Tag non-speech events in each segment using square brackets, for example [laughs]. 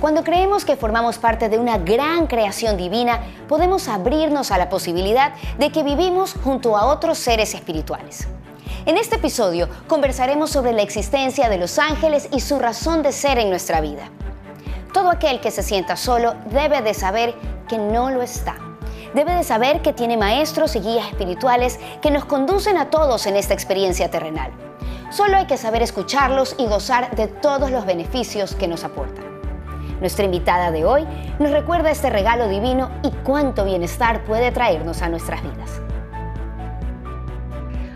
Cuando creemos que formamos parte de una gran creación divina, podemos abrirnos a la posibilidad de que vivimos junto a otros seres espirituales. En este episodio conversaremos sobre la existencia de los ángeles y su razón de ser en nuestra vida. Todo aquel que se sienta solo debe de saber que no lo está. Debe de saber que tiene maestros y guías espirituales que nos conducen a todos en esta experiencia terrenal. Solo hay que saber escucharlos y gozar de todos los beneficios que nos aportan. Nuestra invitada de hoy nos recuerda este regalo divino y cuánto bienestar puede traernos a nuestras vidas.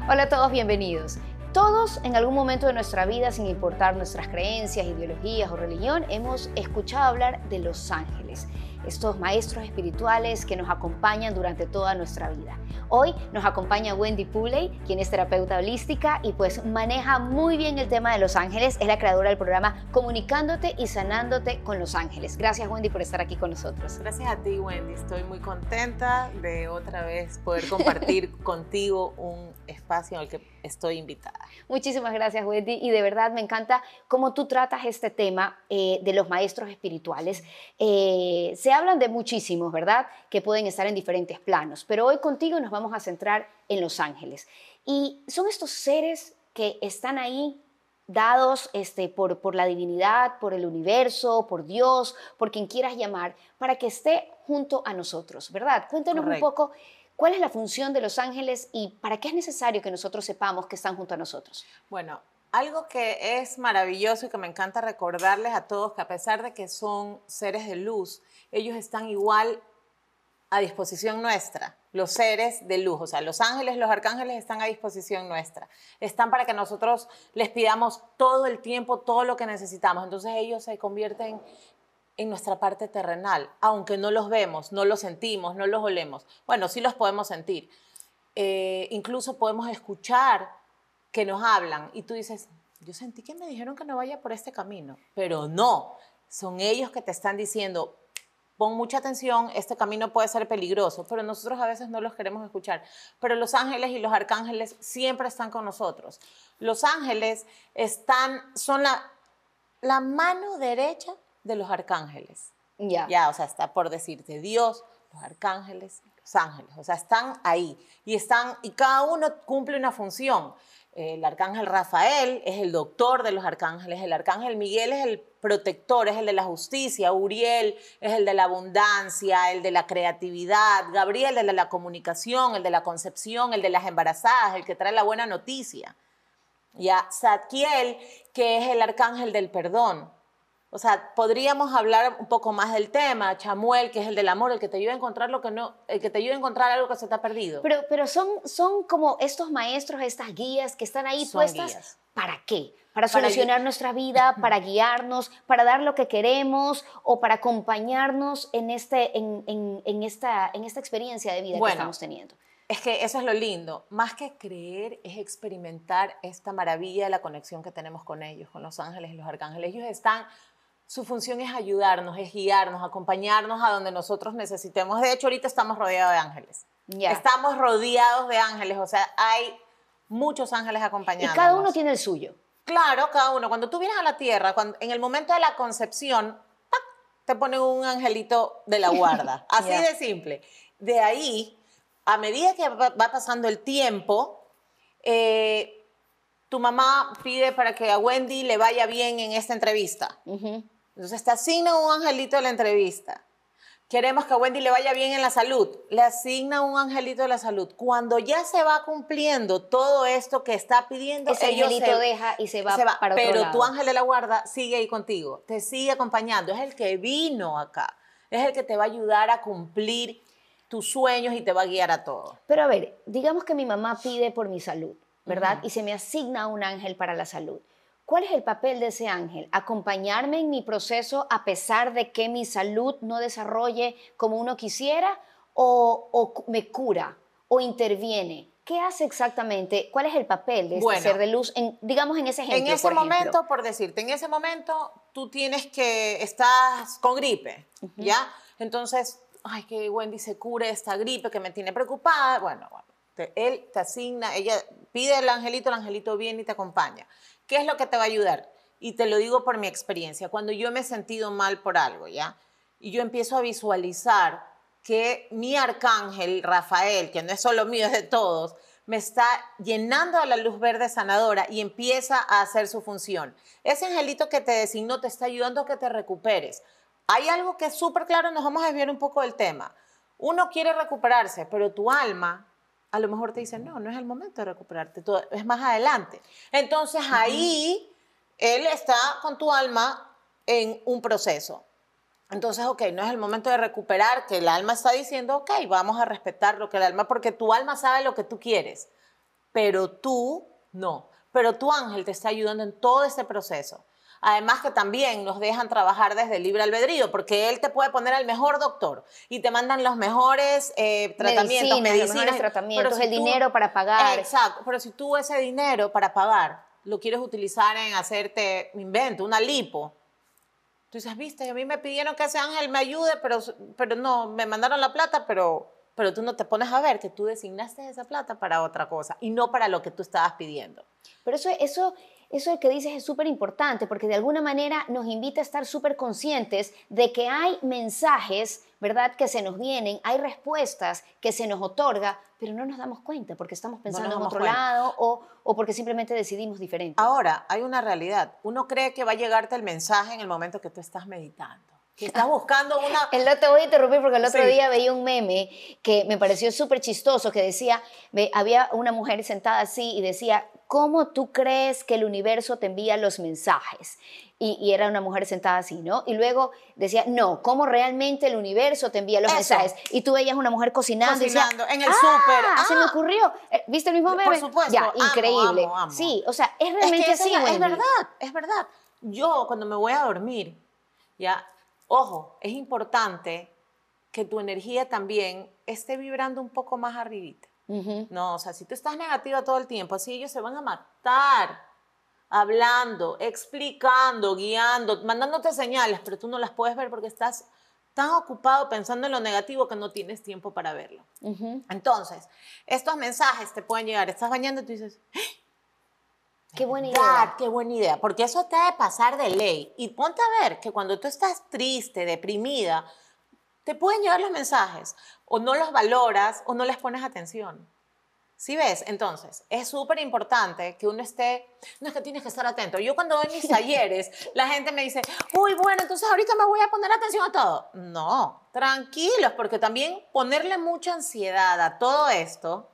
Hola a todos, bienvenidos. Todos en algún momento de nuestra vida, sin importar nuestras creencias, ideologías o religión, hemos escuchado hablar de los ángeles estos maestros espirituales que nos acompañan durante toda nuestra vida. Hoy nos acompaña Wendy Puley, quien es terapeuta holística y pues maneja muy bien el tema de los ángeles. Es la creadora del programa Comunicándote y Sanándote con los Ángeles. Gracias Wendy por estar aquí con nosotros. Gracias a ti Wendy, estoy muy contenta de otra vez poder compartir [laughs] contigo un espacio en el que estoy invitada. Muchísimas gracias Wendy y de verdad me encanta cómo tú tratas este tema eh, de los maestros espirituales. Eh, hablan de muchísimos, ¿verdad? Que pueden estar en diferentes planos, pero hoy contigo nos vamos a centrar en los ángeles. Y son estos seres que están ahí dados este, por, por la divinidad, por el universo, por Dios, por quien quieras llamar, para que esté junto a nosotros, ¿verdad? Cuéntanos un poco cuál es la función de los ángeles y para qué es necesario que nosotros sepamos que están junto a nosotros. Bueno, algo que es maravilloso y que me encanta recordarles a todos que a pesar de que son seres de luz, ellos están igual a disposición nuestra, los seres de luz, o sea, los ángeles, los arcángeles están a disposición nuestra, están para que nosotros les pidamos todo el tiempo todo lo que necesitamos, entonces ellos se convierten en nuestra parte terrenal, aunque no los vemos, no los sentimos, no los olemos, bueno, sí los podemos sentir, eh, incluso podemos escuchar que nos hablan y tú dices, yo sentí que me dijeron que no vaya por este camino, pero no, son ellos que te están diciendo, pon mucha atención, este camino puede ser peligroso, pero nosotros a veces no los queremos escuchar. Pero los ángeles y los arcángeles siempre están con nosotros. Los ángeles están, son la, la mano derecha de los arcángeles. Ya. Ya, o sea, está por decirte Dios, los arcángeles, los ángeles, o sea, están ahí y están y cada uno cumple una función. El arcángel Rafael es el doctor de los arcángeles, el arcángel Miguel es el protector, es el de la justicia, Uriel es el de la abundancia, el de la creatividad, Gabriel el de la comunicación, el de la concepción, el de las embarazadas, el que trae la buena noticia. Ya, Zadkiel, que es el arcángel del perdón, o sea, podríamos hablar un poco más del tema, Chamuel, que es el del amor, el que te ayuda a encontrar lo que no, el que te ayuda a encontrar algo que se te ha perdido. Pero, pero son, son como estos maestros, estas guías que están ahí puestas. ¿Para qué? Para solucionar nuestra vida, [laughs] para guiarnos, para dar lo que queremos o para acompañarnos en, este, en, en, esta, en esta experiencia de vida que estamos teniendo. Es que eso es lo lindo. Más que creer, es experimentar esta maravilla de la conexión que tenemos con ellos, con los ángeles y los arcángeles. Ellos están su función es ayudarnos, es guiarnos, acompañarnos a donde nosotros necesitemos. De hecho, ahorita estamos rodeados de ángeles. Estamos rodeados de ángeles, o sea, hay muchos ángeles acompañándonos. Y cada uno tiene el suyo. Claro, cada uno. Cuando tú vienes a la tierra, cuando, en el momento de la concepción, te ponen un angelito de la guarda. [laughs] Así de simple. De ahí, a medida que va pasando el tiempo, eh, tu mamá pide para que a Wendy le vaya bien en esta entrevista. Entonces te asigna un angelito de la entrevista. Queremos que a Wendy le vaya bien en la salud. Le asigna un angelito de la salud. Cuando ya se va cumpliendo todo esto que está pidiendo, ese angelito deja y se va, para otro Pero tu ángel de la guarda sigue ahí contigo, te sigue acompañando. Es el que vino acá. Es el que te va a ayudar a cumplir tus sueños y te va a guiar a todo. Pero a ver, digamos que mi mamá pide por mi salud, ¿verdad? Y se me asigna un ángel para la salud. ¿Cuál es el papel de ese ángel? ¿Acompañarme en mi proceso a pesar de que mi salud no desarrolle como uno quisiera? ¿O, me cura? ¿O interviene? ¿Qué hace exactamente? ¿Cuál es el papel de este ser de luz, en, digamos en ese ejemplo? En ese momento, por decirte, en ese momento tú tienes que, estás con gripe, ¿ya? Entonces, ay, que Wendy se cure esta gripe que me tiene preocupada. Bueno, bueno, él te asigna, ella pide el angelito, el angelito viene y te acompaña. ¿Qué es lo que te va a ayudar? y te lo digo por mi experiencia, cuando yo me he sentido mal por algo, ¿ya? Y yo empiezo a visualizar que mi arcángel Rafael, que no es solo mío, es de todos, me está llenando de la luz verde sanadora y empieza a hacer su función. Ese angelito que te designó te está ayudando a que te recuperes. Hay algo que es súper claro, nos vamos a desviar un poco del tema. Uno quiere recuperarse, pero tu alma a lo mejor te dice, no, no es el momento de recuperarte, es más adelante. Entonces ahí él está con tu alma en un proceso. Entonces, ok, no es el momento de recuperar, que el alma está diciendo, ok, vamos a respetar lo que el alma, porque tu alma sabe lo que tú quieres, pero tú no. Pero tu ángel te está ayudando en todo este proceso. Además que también nos dejan trabajar desde libre albedrío, porque él te puede poner al mejor doctor y te mandan los mejores eh, tratamientos, medicinas, los tratamientos, el dinero para pagar. Exacto, pero si tú ese dinero para pagar lo quieres utilizar en hacerte, invento, una lipo, tú dices, viste, a mí me pidieron que ese ángel me ayude, pero, pero no, me mandaron la plata, pero, pero tú no te pones a ver que tú designaste esa plata para otra cosa y no para lo que tú estabas pidiendo. Pero eso, eso eso que dices es súper importante porque de alguna manera nos invita a estar súper conscientes de que hay mensajes, ¿verdad?, que se nos vienen, hay respuestas que se nos otorga, pero no nos damos cuenta porque estamos pensando en otro lado o, o porque simplemente decidimos diferente. Ahora, hay una realidad. Uno cree que va a llegarte el mensaje en el momento que tú estás meditando que estás buscando una... [laughs] El te voy a interrumpir porque el otro día veía un meme que me pareció súper chistoso, que decía, había una mujer sentada así y decía, ¿cómo tú crees que el universo te envía los mensajes? Y, era una mujer sentada así, ¿no? Y luego decía, no, ¿cómo realmente el universo te envía los mensajes? Y tú veías una mujer cocinando. Cocinando, en el súper. Ah, se me ocurrió. Eh, ¿Viste el mismo meme? Por supuesto. Ya, increíble. Sí, o sea, es realmente así, Es verdad, es verdad. Yo, cuando me voy a dormir, ya, ojo, es importante que tu energía también esté vibrando un poco más arribita. No, o sea, si tú estás negativa todo el tiempo, así ellos se van a matar hablando, explicando, guiando, mandándote señales, pero tú no las puedes ver porque estás tan ocupado pensando en lo negativo que no tienes tiempo para verlo. Entonces, estos mensajes te pueden llegar, estás bañando y tú dices, ¡Ah! Qué buena idea. Qué buena idea, porque eso te debe pasar de ley. Y ponte a ver que cuando tú estás triste, deprimida, te pueden llegar los mensajes, o no los valoras o no les pones atención. ¿Sí ves? Entonces, es súper importante que uno esté, no es que tienes que estar atento. Yo cuando doy mis [laughs] talleres, la gente me dice, uy, bueno, entonces ahorita me voy a poner atención a todo. No, tranquilos, porque también ponerle mucha ansiedad a todo esto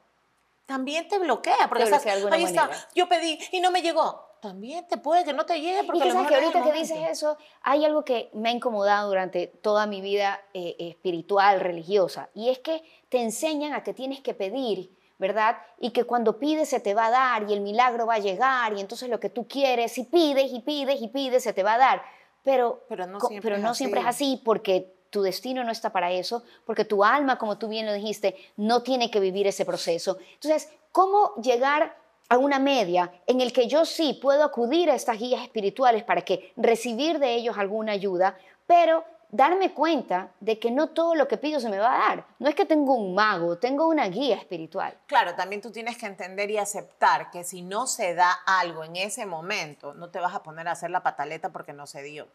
también te bloquea. Porque estás, ahí está, yo pedí y no me llegó también te puede que no te llegue porque y que que ahorita que dices eso hay algo que me ha incomodado durante toda mi vida eh, espiritual religiosa y es que te enseñan a que tienes que pedir ¿verdad? Y que cuando pides se te va a dar y el milagro va a llegar y entonces lo que tú quieres, si pides y pides y pides, se te va a dar. Pero, pero no, siempre, pero no es siempre es así porque tu destino no está para eso, porque tu alma, como tú bien lo dijiste, no tiene que vivir ese proceso. Entonces, ¿cómo llegar a una media en el que yo sí puedo acudir a estas guías espirituales para que recibir de ellos alguna ayuda, pero darme cuenta de que no todo lo que pido se me va a dar. No es que tengo un mago, tengo una guía espiritual. Claro, también tú tienes que entender y aceptar que si no se da algo en ese momento, no te vas a poner a hacer la pataleta porque no se dio.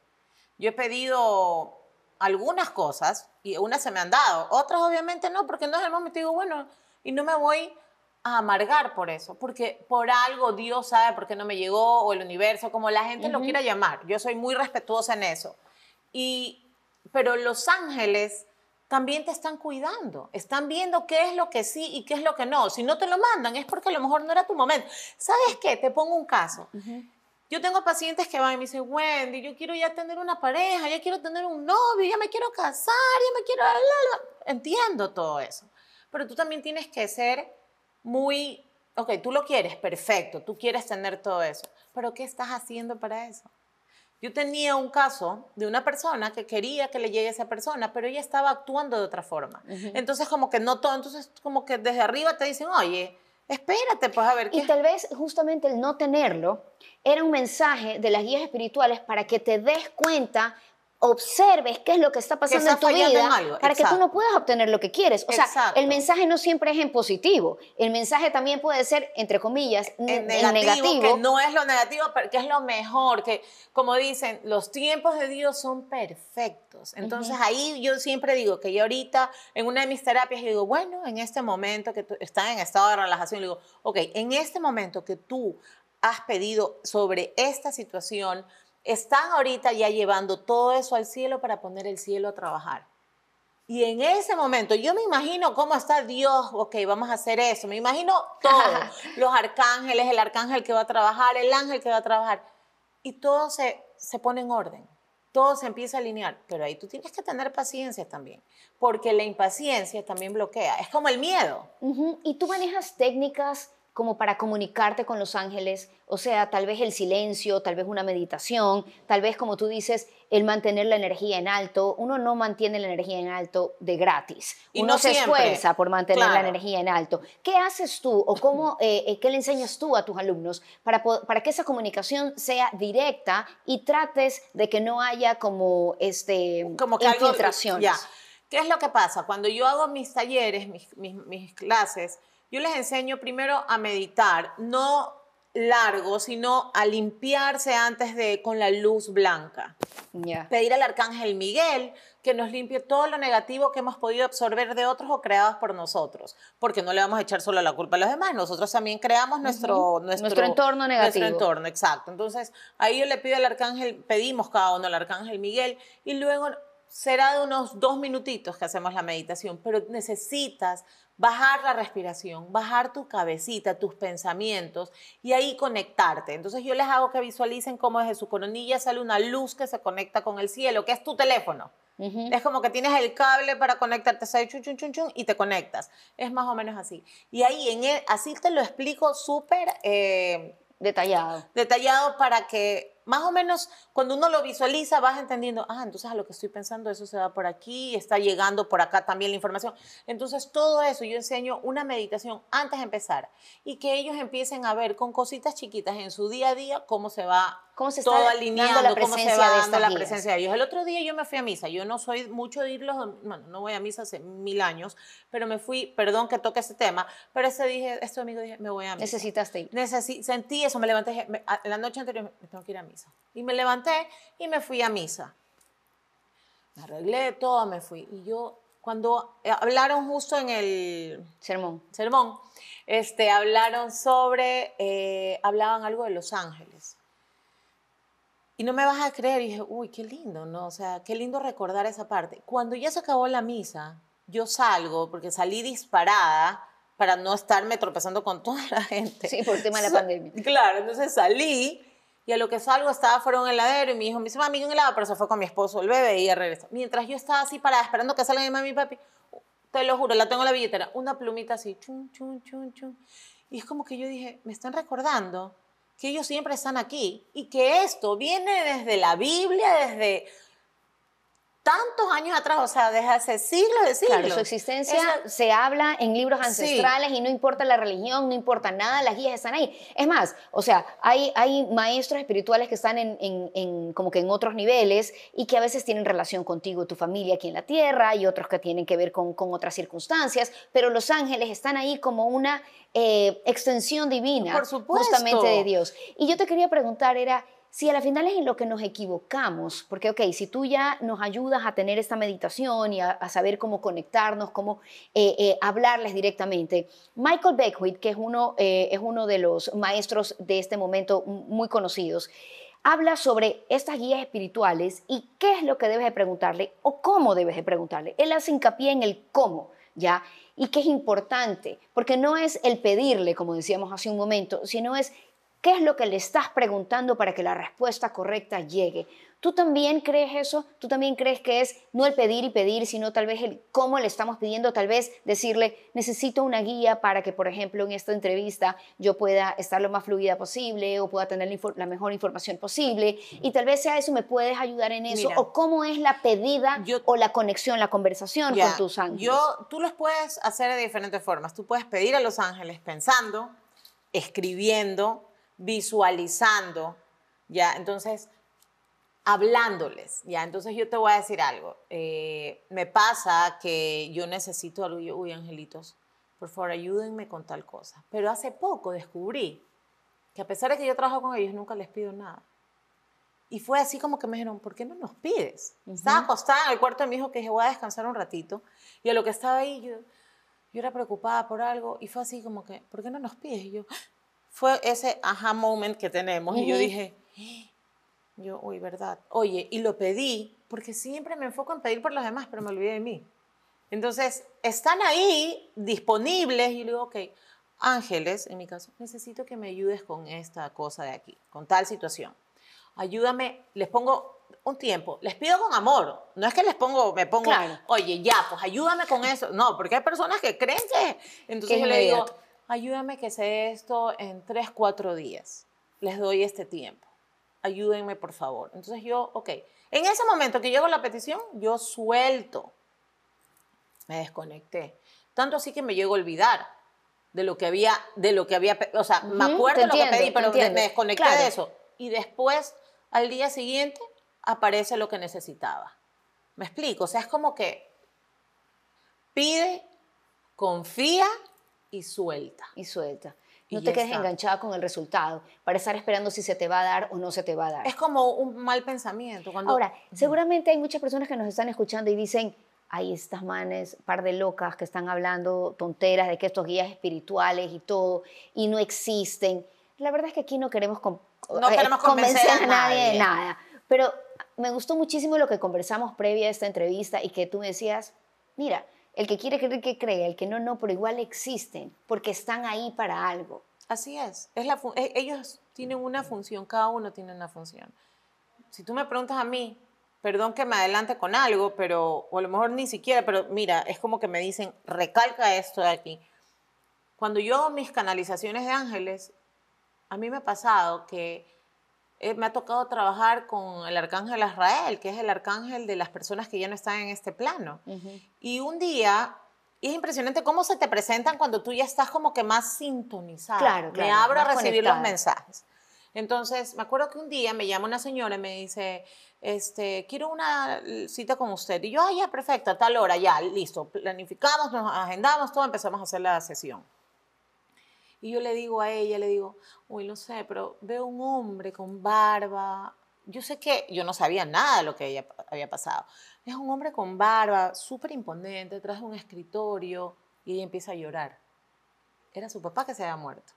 Yo he pedido algunas cosas y unas se me han dado, otras obviamente no, porque no es el momento. Digo, bueno, y no me voy a amargar por eso, porque por algo Dios sabe por qué no me llegó o el universo, como la gente lo quiera llamar. Yo soy muy respetuosa en eso. Y, pero los ángeles también te están cuidando, están viendo qué es lo que sí y qué es lo que no. Si no te lo mandan es porque a lo mejor no era tu momento. ¿Sabes qué? Te pongo un caso. Yo tengo pacientes que van y me dicen, Wendy, yo quiero ya tener una pareja, ya quiero tener un novio, ya me quiero casar, ya me quiero... Entiendo todo eso. Pero tú también tienes que ser muy, ok, tú lo quieres, perfecto, tú quieres tener todo eso, pero ¿qué estás haciendo para eso? Yo tenía un caso de una persona que quería que le llegue a esa persona, pero ella estaba actuando de otra forma. Entonces, como que no todo, entonces como que desde arriba te dicen, oye, espérate, pues a ver qué. Y tal vez justamente el no tenerlo era un mensaje de las guías espirituales para que te des cuenta observes qué es lo que está pasando en tu vida para que tú no puedas obtener lo que quieres. O sea, el mensaje no siempre es en positivo. El mensaje también puede ser, entre comillas, en negativo, Que no es lo negativo, pero que es lo mejor. Que, como dicen, los tiempos de Dios son perfectos. Entonces, ahí yo siempre digo que yo ahorita, en una de mis terapias, digo, bueno, en este momento que tú estás en estado de relajación, digo, ok, en este momento que tú has pedido sobre esta situación, están ahorita ya llevando todo eso al cielo para poner el cielo a trabajar. Y en ese momento, yo me imagino cómo está Dios, ok, vamos a hacer eso, me imagino todos, [laughs] los arcángeles, el arcángel que va a trabajar, el ángel que va a trabajar, y todo se, se pone en orden, todo se empieza a alinear, pero ahí tú tienes que tener paciencia también, porque la impaciencia también bloquea, es como el miedo. Y tú manejas técnicas como para comunicarte con los ángeles, o sea, tal vez el silencio, tal vez una meditación, tal vez como tú dices, el mantener la energía en alto. Uno no mantiene la energía en alto de gratis. Y Uno no se esfuerza por mantener la energía en alto. ¿Qué haces tú o cómo, [laughs] eh, eh, qué le enseñas tú a tus alumnos para, para que esa comunicación sea directa y trates de que no haya como, este, como infiltraciones? ¿Qué es lo que pasa? Cuando yo hago mis talleres, mis, mis clases, yo les enseño primero a meditar, no largo, sino a limpiarse antes de con la luz blanca. Pedir al arcángel Miguel que nos limpie todo lo negativo que hemos podido absorber de otros o creados por nosotros, porque no le vamos a echar solo la culpa a los demás, nosotros también creamos nuestro, nuestro, entorno negativo. Nuestro entorno, exacto. Entonces, ahí yo le pido al arcángel, pedimos cada uno al arcángel Miguel y luego será de unos dos minutitos que hacemos la meditación, pero necesitas bajar la respiración, bajar tu cabecita, tus pensamientos y ahí conectarte. Entonces yo les hago que visualicen cómo desde su coronilla sale una luz que se conecta con el cielo, que es tu teléfono. Es como que tienes el cable para conectarte, sale chun, chun, chun, chun, y te conectas. Es más o menos así. Y ahí, en así te lo explico súper... Eh, detallado. Detallado para que más o menos cuando uno lo visualiza vas entendiendo, ah, entonces a lo que estoy pensando eso se va por aquí, está llegando por acá también la información. Entonces todo eso yo enseño una meditación antes de empezar y que ellos empiecen a ver con cositas chiquitas en su día a día cómo se va ¿Cómo se está todo alineando, la cómo se va dando la presencia de Dios. El otro día yo me fui a misa. Yo no soy mucho de ir los, bueno, no voy a misa hace mil años, pero me fui, perdón que toque ese tema, pero ese dije, este domingo dije, me voy a misa. Necesitaste ir. sentí eso, me levanté, la noche anterior me tengo que ir a misa. Y me levanté y me fui a misa. Me arreglé todo, me fui. Y yo, cuando eh, hablaron justo en el sermón, sermón este, hablaron sobre, eh, hablaban algo de los ángeles. Y no me vas a creer, y dije, uy, qué lindo, ¿no? O sea, qué lindo recordar esa parte. Cuando ya se acabó la misa, yo salgo, porque salí disparada para no estarme tropezando con toda la gente. Sí, por el tema de la pandemia. Claro, entonces salí y a lo que salgo estaba fuera un heladero y mi hijo me dice, mami, un helado, pero se fue con mi esposo, el bebé, y ella regresó. Mientras yo estaba así parada, esperando que salga mi mami y papi, te lo juro, la tengo en la billetera, una plumita así, chun, chun, chun, chun. Y es como que yo dije, me están recordando que ellos siempre están aquí y que esto viene desde la Biblia, desde tantos años atrás, o sea, desde hace siglos de siglos. Claro, su existencia se habla en libros ancestrales y no importa la religión, no importa nada, las guías están ahí. Es más, o sea, hay, hay maestros espirituales que están en, en, como que en otros niveles y que a veces tienen relación contigo, tu familia aquí en la tierra y otros que tienen que ver con, con otras circunstancias, pero los ángeles están ahí como una eh, extensión divina, justamente de Dios. Y yo te quería preguntar, era, si a la final es en lo que nos equivocamos, porque, ok, si tú ya nos ayudas a tener esta meditación y a, saber cómo conectarnos, cómo eh, eh, hablarles directamente, Michael Beckwith, que es uno, eh, es uno de los maestros de este momento muy conocidos, habla sobre estas guías espirituales y qué es lo que debes de preguntarle o cómo debes de preguntarle. Él hace hincapié en el cómo, ¿ya? Y que es importante, porque no es el pedirle, como decíamos hace un momento, sino es ¿Qué es lo que le estás preguntando para que la respuesta correcta llegue? ¿Tú también crees eso? ¿Tú también crees que es no el pedir y pedir, sino tal vez el cómo le estamos pidiendo? Tal vez decirle, necesito una guía para que, por ejemplo, en esta entrevista yo pueda estar lo más fluida posible o pueda tener la, mejor información posible. Y tal vez sea eso, ¿me puedes ayudar en eso? ¿O cómo es la pedida o la conexión, la conversación con tus ángeles? Yo, tú los puedes hacer de diferentes formas. Tú puedes pedir a los ángeles pensando, escribiendo, visualizando, ¿ya? Entonces, hablándoles, ¿ya? Entonces yo te voy a decir algo. Eh, me pasa que yo necesito algo, yo, uy, angelitos, por favor, ayúdenme con tal cosa. Pero hace poco descubrí que a pesar de que yo trabajo con ellos, nunca les pido nada. Y fue así como que me dijeron, ¿por qué no nos pides? Estaba acostada en el cuarto de mi hijo que dije, voy a descansar un ratito. Y a lo que estaba ahí, yo, yo era preocupada por algo. Y fue así como que, ¿por qué no nos pides? Y yo, fue ese aha moment que tenemos. Y yo dije, yo, uy, ¿verdad? Oye, y lo pedí, porque siempre me enfoco en pedir por los demás, pero me olvidé de mí. Entonces, están ahí disponibles y yo digo, ok, ángeles, en mi caso, necesito que me ayudes con esta cosa de aquí, con tal situación. Ayúdame, les pongo un tiempo, les pido con amor, no es que les pongo, me pongo, oye, ya, pues ayúdame con eso, no, porque hay personas que creen que, entonces yo le digo, ayúdame que sé esto en tres, cuatro días, les doy este tiempo ayúdenme por favor. Entonces yo, ok, en ese momento que llego la petición, yo suelto, me desconecté. Tanto así que me llego a olvidar de lo que había, de lo que había, o sea, me acuerdo de lo que pedí, pero me desconecté de eso. Y después, al día siguiente, aparece lo que necesitaba. ¿Me explico? O sea, es como que pide, confía y suelta. Y suelta. No te quedes enganchada con el resultado para estar esperando si se te va a dar o no se te va a dar. Es como un mal pensamiento. Cuando... Ahora, seguramente hay muchas personas que nos están escuchando y dicen, hay estas manes, par de locas que están hablando tonteras de que estos guías espirituales y todo, y no existen. La verdad es que aquí no queremos, no eh, queremos convencer, a, nadie de nada. Pero me gustó muchísimo lo que conversamos previa a esta entrevista y que tú decías, mira, el que quiere creer que cree, el que no, no, pero igual existen, porque están ahí para algo. Así es. es la e, ellos tienen una función, cada uno tiene una función. Si tú me preguntas a mí, perdón que me adelante con algo, pero, o a lo mejor ni siquiera, pero mira, es como que me dicen, recalca esto de aquí. Cuando yo hago mis canalizaciones de ángeles, a mí me ha pasado que eh, me ha tocado trabajar con el arcángel Azrael, que es el arcángel de las personas que ya no están en este plano. Y un día, es impresionante cómo se te presentan cuando tú ya estás como que más sintonizada. Claro, Me abro a recibir los mensajes. Entonces, me acuerdo que un día me llama una señora y me dice, este, quiero una cita con usted. Y yo, ah, ya, perfecto, a tal hora, ya, listo. Planificamos, nos agendamos todo, empezamos a hacer la sesión. Y yo le digo a ella, le digo, uy, no sé, pero veo un hombre con barba. Yo sé que yo no sabía nada de lo que ella había pasado. Es un hombre con barba, súper imponente, detrás de un escritorio, y ella empieza a llorar. Era su papá que se había muerto.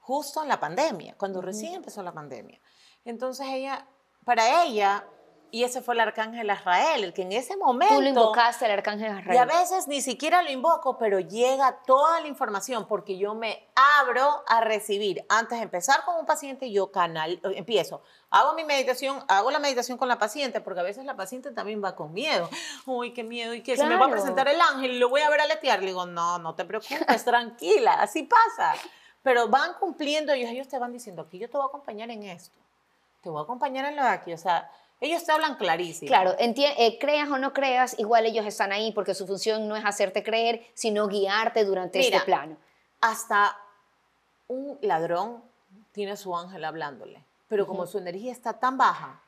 Justo en la pandemia, cuando recién empezó la pandemia. Entonces ella, para ella, y ese fue el arcángel Azrael, el que en ese momento... Tú lo invocaste, el arcángel Azrael. Y a veces ni siquiera lo invoco, pero llega toda la información porque yo me abro a recibir. Antes de empezar con un paciente, yo canal, empiezo, hago mi meditación, hago la meditación con la paciente, porque a veces la paciente también va con miedo. Uy, qué miedo, y que se me va a presentar el ángel y lo voy a ver aletear. Le digo, no, no te preocupes, [laughs] tranquila, así pasa. Pero van cumpliendo ellos, ellos te van diciendo, aquí yo te voy a acompañar en esto, te voy a acompañar en lo de aquí, o sea ellos te hablan clarísimo. Claro, eh, creas o no creas, igual ellos están ahí porque su función no es hacerte creer, sino guiarte durante este plano. Hasta un ladrón tiene su ángel hablándole, pero como su energía está tan baja,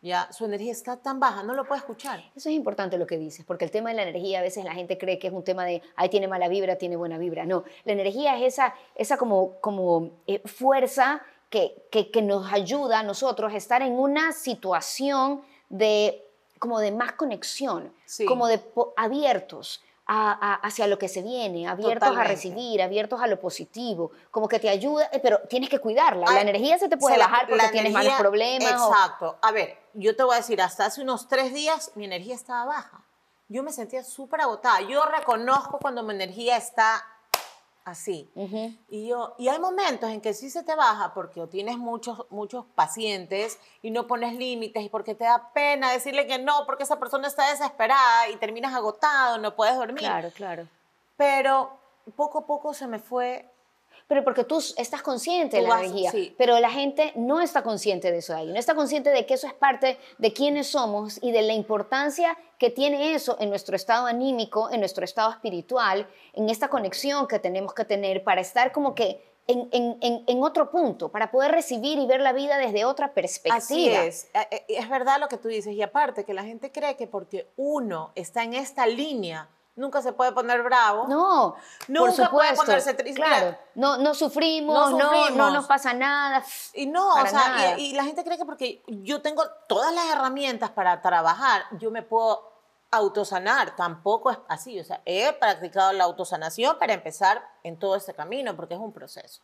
ya su energía está tan baja, no lo puede escuchar. Eso es importante lo que dices, porque el tema de la energía a veces la gente cree que es un tema de, ahí tiene mala vibra, tiene buena vibra. No, la energía es esa, esa como, como eh, fuerza que, que, nos ayuda a nosotros a estar en una situación de como de más conexión, como de abiertos hacia lo que se viene, abiertos a recibir, abiertos a lo positivo, como que te ayuda, eh, pero tienes que cuidarla. la energía se te puede bajar porque tienes malos problemas. Exacto. A ver, yo te voy a decir, hasta hace unos tres días mi energía estaba baja. Yo me sentía súper agotada. Yo reconozco cuando mi energía está así. y, yo, y hay momentos en que sí se te baja porque tienes muchos, muchos pacientes y no pones límites y porque te da pena decirle que no, porque esa persona está desesperada y terminas agotado, no puedes dormir. Claro, claro. Pero poco a poco se me fue pero porque tú estás consciente de la energía, pero la gente no está consciente de eso ahí, no está consciente de que eso es parte de quiénes somos y de la importancia que tiene eso en nuestro estado anímico, en nuestro estado espiritual, en esta conexión que tenemos que tener para estar como que en, en, en, otro punto, para poder recibir y ver la vida desde otra perspectiva. Así es, eh, eh, es verdad lo que tú dices. Y aparte, que la gente cree que porque uno está en esta línea, nunca se puede poner bravo. No, nunca por puede ponerse triste. Claro, no, no, sufrimos, no, no, nos pasa nada. Y no, o sea, y, y, la gente cree que porque yo tengo todas las herramientas para trabajar, yo me puedo autosanar. Tampoco es así. O sea, he practicado la autosanación para empezar en todo este camino, porque es un proceso.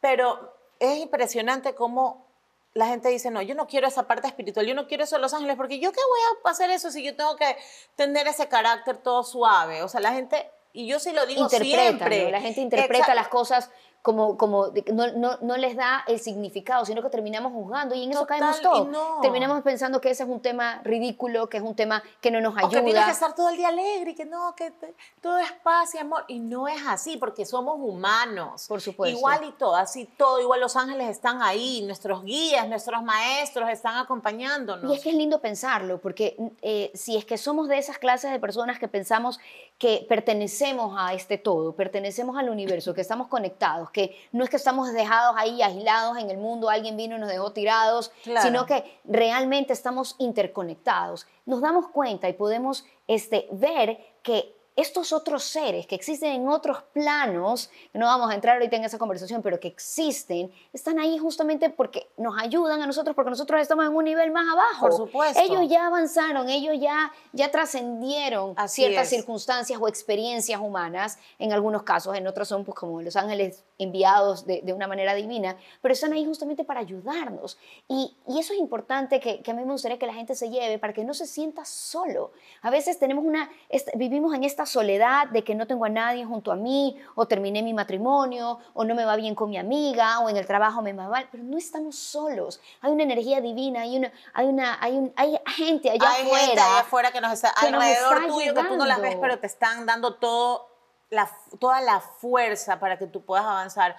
Pero es impresionante cómo la gente dice, no, yo no quiero esa parte espiritual, yo no quiero eso de los ángeles, porque yo qué voy a hacer eso si yo tengo que tener ese carácter todo suave. O sea, la gente, y yo sí lo digo siempre. La gente interpreta las cosas como, como no, no, no, les da el significado, sino que terminamos juzgando y en eso caemos todos. Terminamos pensando que ese es un tema ridículo, que es un tema que no nos ayuda. O que tienes que estar todo el día alegre y que no, que todo es paz y amor. Y no es así, porque somos humanos. Por supuesto. Igual y todo, así todo, igual los ángeles están ahí, nuestros guías, nuestros maestros están acompañándonos. Y es que es lindo pensarlo, porque eh, si es que somos de esas clases de personas que pensamos que pertenecemos a este todo, pertenecemos al universo, que estamos conectados, que no es que estamos dejados ahí aislados en el mundo, alguien vino y nos dejó tirados, sino que realmente estamos interconectados. Nos damos cuenta y podemos este, ver que estos otros seres que existen en otros planos, no vamos a entrar ahorita en esa conversación, pero que existen, están ahí justamente porque nos ayudan a nosotros, porque nosotros estamos en un nivel más abajo. Por supuesto. Ellos ya avanzaron, ellos ya, ya trascendieron ciertas circunstancias o experiencias humanas, en algunos casos, en otros son pues, como los ángeles enviados de, de, una manera divina, pero están ahí justamente para ayudarnos. Y, y eso es importante que, que, a mí me gustaría que la gente se lleve para que no se sienta solo. A veces tenemos una, vivimos en esta soledad de que no tengo a nadie junto a mí, o terminé mi matrimonio, o no me va bien con mi amiga, o en el trabajo me va mal, pero no estamos solos. Hay una energía divina, hay una, hay una, hay, un, hay gente allá hay afuera. Gente allá afuera que nos está alrededor tuyo, que tú no las ves, pero te están dando todo la, toda la fuerza para que tú puedas avanzar.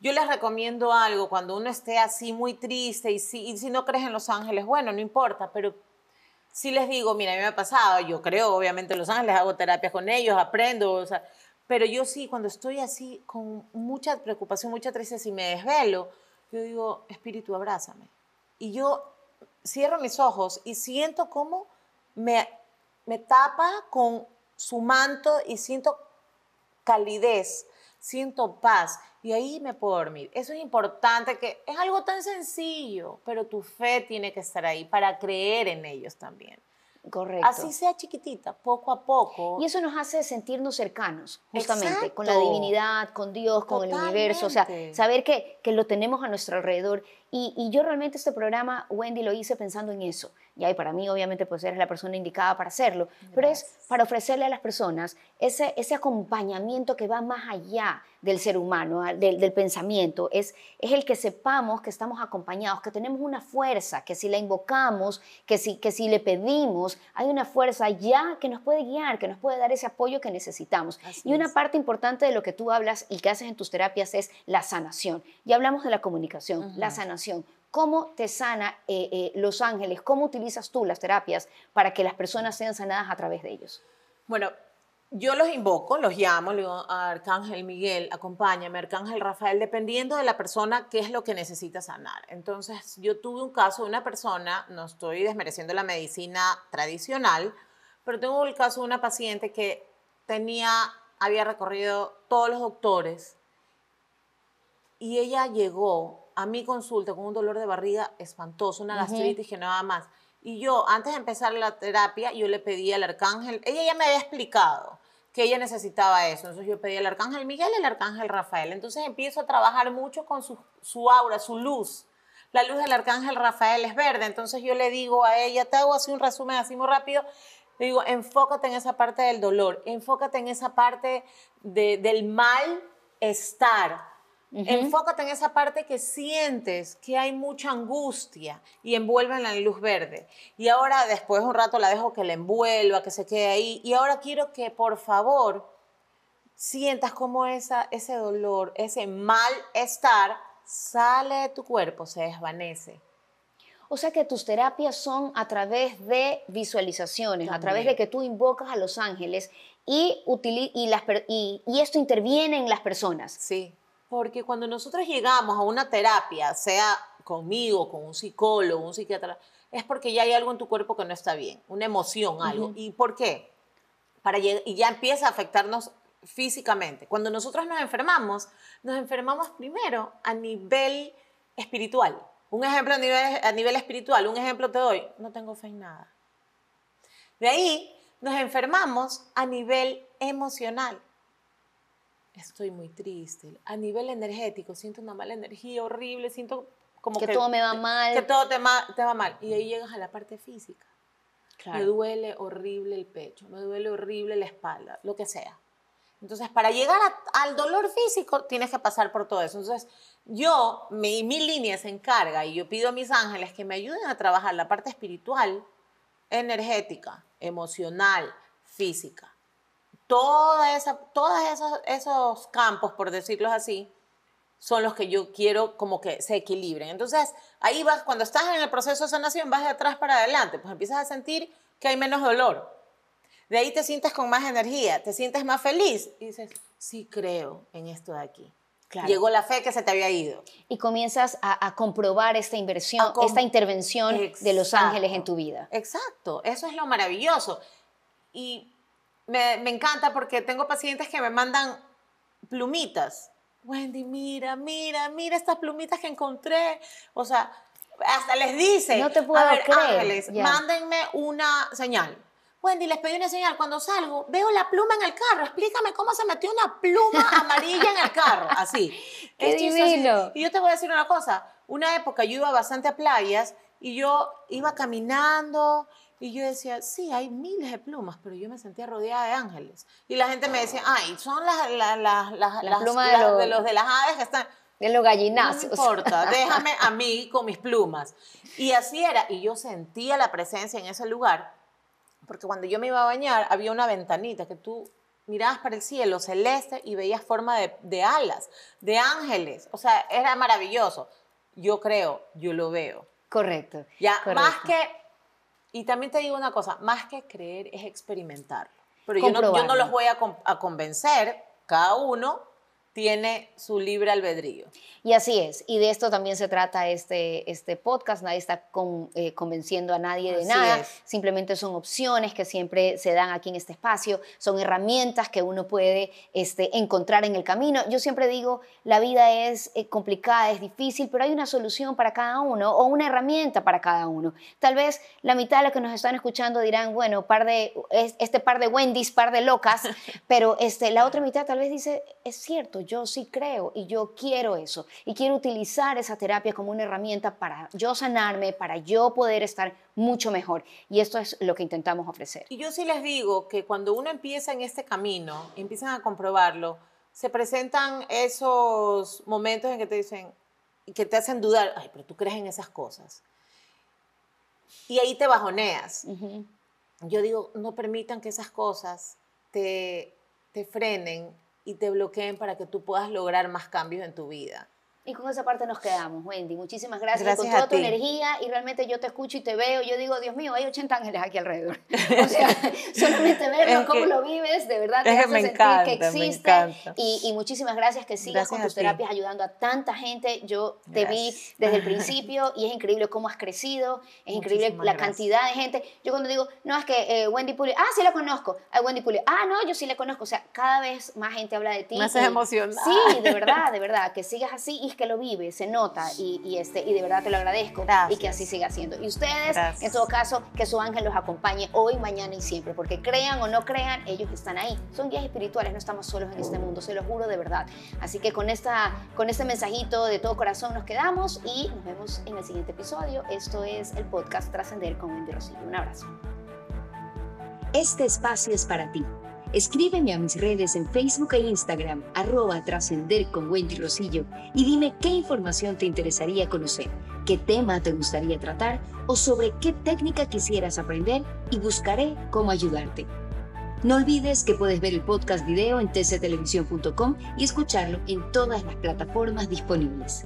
Yo les recomiendo algo cuando uno esté así muy triste y si, y si no crees en los ángeles, bueno, no importa, pero si les digo, mira, a mí me ha pasado, yo creo obviamente en los ángeles, hago terapia con ellos, aprendo, o sea, pero yo sí, cuando estoy así con mucha preocupación, mucha tristeza y me desvelo, yo digo, espíritu, abrázame. Y yo cierro mis ojos y siento cómo me, me tapa con su manto y siento calidez, siento paz y ahí me puedo dormir. Eso es importante, que es algo tan sencillo, pero tu fe tiene que estar ahí para creer en ellos también. Correcto. Así sea chiquitita, poco a poco. Y eso nos hace sentirnos cercanos, justamente, con la divinidad, con Dios, con el universo. O sea, saber que, que lo tenemos a nuestro alrededor. Y, y, yo realmente este programa, Wendy, lo hice pensando en eso. Y para mí, obviamente, pues eres la persona indicada para hacerlo. Pero es para ofrecerle a las personas ese, ese acompañamiento que va más allá del ser humano, del, del, pensamiento. Es, es el que sepamos que estamos acompañados, que tenemos una fuerza, que si la invocamos, que si, que si le pedimos, hay una fuerza ya que nos puede guiar, que nos puede dar ese apoyo que necesitamos. y una parte importante de lo que tú hablas y que haces en tus terapias es la sanación. Ya hablamos de la comunicación, la sanación. ¿Cómo te sana eh, eh, Los Ángeles? ¿Cómo utilizas tú las terapias para que las personas sean sanadas a través de ellos? Bueno, yo los invoco, los llamo, le digo Arcángel Miguel, acompáñame, Arcángel Rafael, dependiendo de la persona qué es lo que necesita sanar. Entonces, yo tuve un caso de una persona, no estoy desmereciendo la medicina tradicional, pero tengo el caso de una paciente que tenía, había recorrido todos los doctores y ella llegó a mi consulta con un dolor de barriga espantoso, una gastritis que nada más. Y yo, antes de empezar la terapia, yo le pedí al arcángel, ella ya me había explicado que ella necesitaba eso. Entonces yo pedí al arcángel Miguel y al arcángel Rafael. Entonces empiezo a trabajar mucho con su, su aura, su luz. La luz del arcángel Rafael es verde. Entonces yo le digo a ella, te hago así un resumen así muy rápido. Le digo, enfócate en esa parte del dolor, enfócate en esa parte de, del mal estar Enfócate en esa parte que sientes que hay mucha angustia y envuelve en luz verde. Y ahora después un rato la dejo que la envuelva, que se quede ahí. Y ahora quiero que por favor sientas como esa, ese dolor, ese malestar sale de tu cuerpo, se desvanece. O sea que tus terapias son a través de visualizaciones, a través de que tú invocas a los ángeles y, y, y, y esto interviene en las personas. Sí Porque cuando nosotros llegamos a una terapia, sea conmigo, con un psicólogo, un psiquiatra, es porque ya hay algo en tu cuerpo que no está bien, una emoción, algo. ¿Y por qué? Para y ya empieza a afectarnos físicamente. Cuando nosotros nos enfermamos, nos enfermamos primero a nivel espiritual. Un ejemplo a nivel, a nivel espiritual, un ejemplo te doy, no tengo fe en nada. De ahí nos enfermamos a nivel emocional. Estoy muy triste. A nivel energético, siento una mala energía horrible, siento como que, todo me va mal. Que todo te, te, va mal. Y ahí llegas a la parte física. Me duele horrible el pecho, me duele horrible la espalda, lo que sea. Entonces, para llegar al dolor físico, tienes que pasar por todo eso. Entonces, yo, mi, mi línea se encarga y yo pido a mis ángeles que me ayuden a trabajar la parte espiritual, energética, emocional, física. Toda esa, todos esos, esos campos, por decirlo así, son los que yo quiero como que se equilibren. Entonces, ahí vas, cuando estás en el proceso de sanación, vas de atrás para adelante, pues empiezas a sentir que hay menos dolor. De ahí te sientes con más energía, te sientes más feliz y dices, sí creo en esto de aquí. Llegó la fe que se te había ido. Y comienzas a, comprobar esta inversión, esta intervención de los ángeles en tu vida. Exacto, eso es lo maravilloso. Y me, me encanta porque tengo pacientes que me mandan plumitas Wendy, mira, mira, mira estas plumitas que encontré. O sea, hasta les dice, no te puedo a ver, creer. ángeles, mándenme una señal. Wendy, les pedí una señal. Cuando salgo, veo la pluma en el carro. Explícame cómo se metió una pluma [laughs] amarilla en el carro. Así. [laughs] Qué divino. Y yo te voy a decir una cosa. Una época yo iba bastante a playas y yo iba caminando y yo decía, sí, hay miles de plumas, pero yo me sentía rodeada de ángeles. Y la gente me decía, ay, son las, las, las, las, plumas de, los, de, los, de las aves que están... De los gallinazos. No me importa, déjame a mí con mis plumas. Y así era, y yo sentía la presencia en ese lugar, porque cuando yo me iba a bañar había una ventanita que tú mirabas para el cielo celeste y veías forma de, de alas, de ángeles. O sea, era maravilloso. Yo creo, yo lo veo. Correcto. Ya, correcto. más que y también te digo una cosa, más que creer es experimentarlo. Pero yo no, yo no, los voy a, a convencer, cada uno tiene su libre albedrío. Y así es, y de esto también se trata este, este podcast, nadie está eh, convenciendo a nadie de nada, simplemente son opciones que siempre se dan aquí en este espacio, son herramientas que uno puede este, encontrar en el camino. Yo siempre digo, la vida es eh, complicada, es difícil, pero hay una solución para cada uno o una herramienta para cada uno. Tal vez la mitad de los que nos están escuchando dirán, bueno, par de, este par de Wendy's, par de locas, [laughs] pero este, la otra mitad tal vez dice, es cierto, yo sí creo y yo quiero eso y quiero utilizar esa terapia como una herramienta para yo sanarme, para yo poder estar mucho mejor. Y esto es lo que intentamos ofrecer. Y yo sí les digo que cuando uno empieza en este camino, empiezan a comprobarlo, se presentan esos momentos en que te dicen, que te hacen dudar, ay, pero tú crees en esas cosas. Y ahí te bajoneas. Yo digo, no permitan que esas cosas te, te frenen y te bloqueen para que tú puedas lograr más cambios en tu vida. Y con esa parte nos quedamos, Wendy. Muchísimas gracias, gracias con toda tu energía y realmente yo te escucho y te veo. Yo digo, Dios mío, hay 80 ángeles aquí alrededor. [laughs] O sea, [laughs] solamente verlo, cómo lo vives, de verdad te hace sentir que existe. Y, y, muchísimas gracias que sigas con tus terapias ayudando a tanta gente. Yo te vi desde el [laughs] principio y es increíble cómo has crecido, es increíble la cantidad de gente. Yo cuando digo, no, es que eh, Wendy Puli, ah, sí la conozco. A Wendy Puli, ah, no, yo sí la conozco. O sea, cada vez más gente habla de ti. Me haces emocionada. Sí, de verdad, de verdad, que sigas así y que lo vive, se nota y, este, y de verdad te lo agradezco y que así siga siendo. Y ustedes, en todo caso, que su ángel los acompañe hoy, mañana y siempre, porque crean o no crean, ellos están ahí. Son guías espirituales, no estamos solos en este mundo, se lo juro de verdad. Así que con, esta, con este mensajito de todo corazón nos quedamos y nos vemos en el siguiente episodio. Esto es el podcast Trascender con Wendy Rosillo. Un abrazo. Este espacio es para ti Escríbeme a mis redes en Facebook e Instagram, arroba trascender con Wendy Rosillo, y dime qué información te interesaría conocer, qué tema te gustaría tratar o sobre qué técnica quisieras aprender y buscaré cómo ayudarte. No olvides que puedes ver el podcast video en tctelevisión.com y escucharlo en todas las plataformas disponibles.